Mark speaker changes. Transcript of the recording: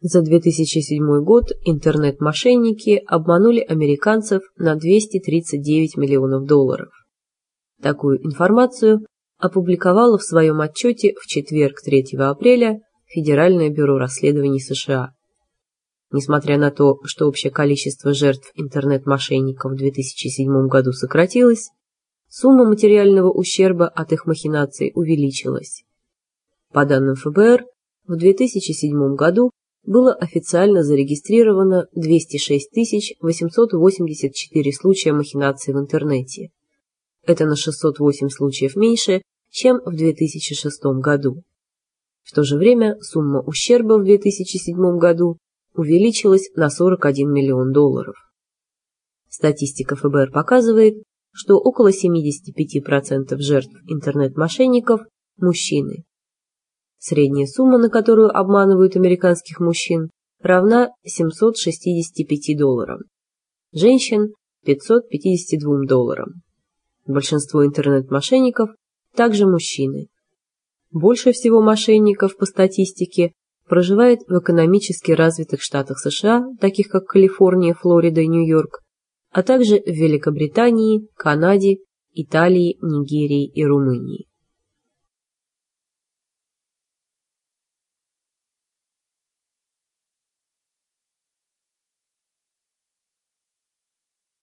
Speaker 1: За 2007 год интернет-мошенники обманули американцев на 239 миллионов долларов. Такую информацию опубликовало в своем отчете в четверг 3 апреля Федеральное бюро расследований США. Несмотря на то, что общее количество жертв интернет-мошенников в 2007 году сократилось, сумма материального ущерба от их махинаций увеличилась. По данным ФБР, в 2007 году было официально зарегистрировано 206 884 случая махинаций в интернете. Это на 608 случаев меньше, чем в 2006 году. В то же время сумма ущерба в 2007 году увеличилась на 41 миллион долларов. Статистика ФБР показывает, что около 75% жертв интернет-мошенников – мужчины. Средняя сумма, на которую обманывают американских мужчин, равна 765 долларам. Женщин – 552 долларам. Большинство интернет-мошенников – также мужчины. Больше всего мошенников, по статистике, проживает в экономически развитых штатах США, таких как Калифорния, Флорида и Нью-Йорк, а также в Великобритании, Канаде, Италии, Нигерии и Румынии.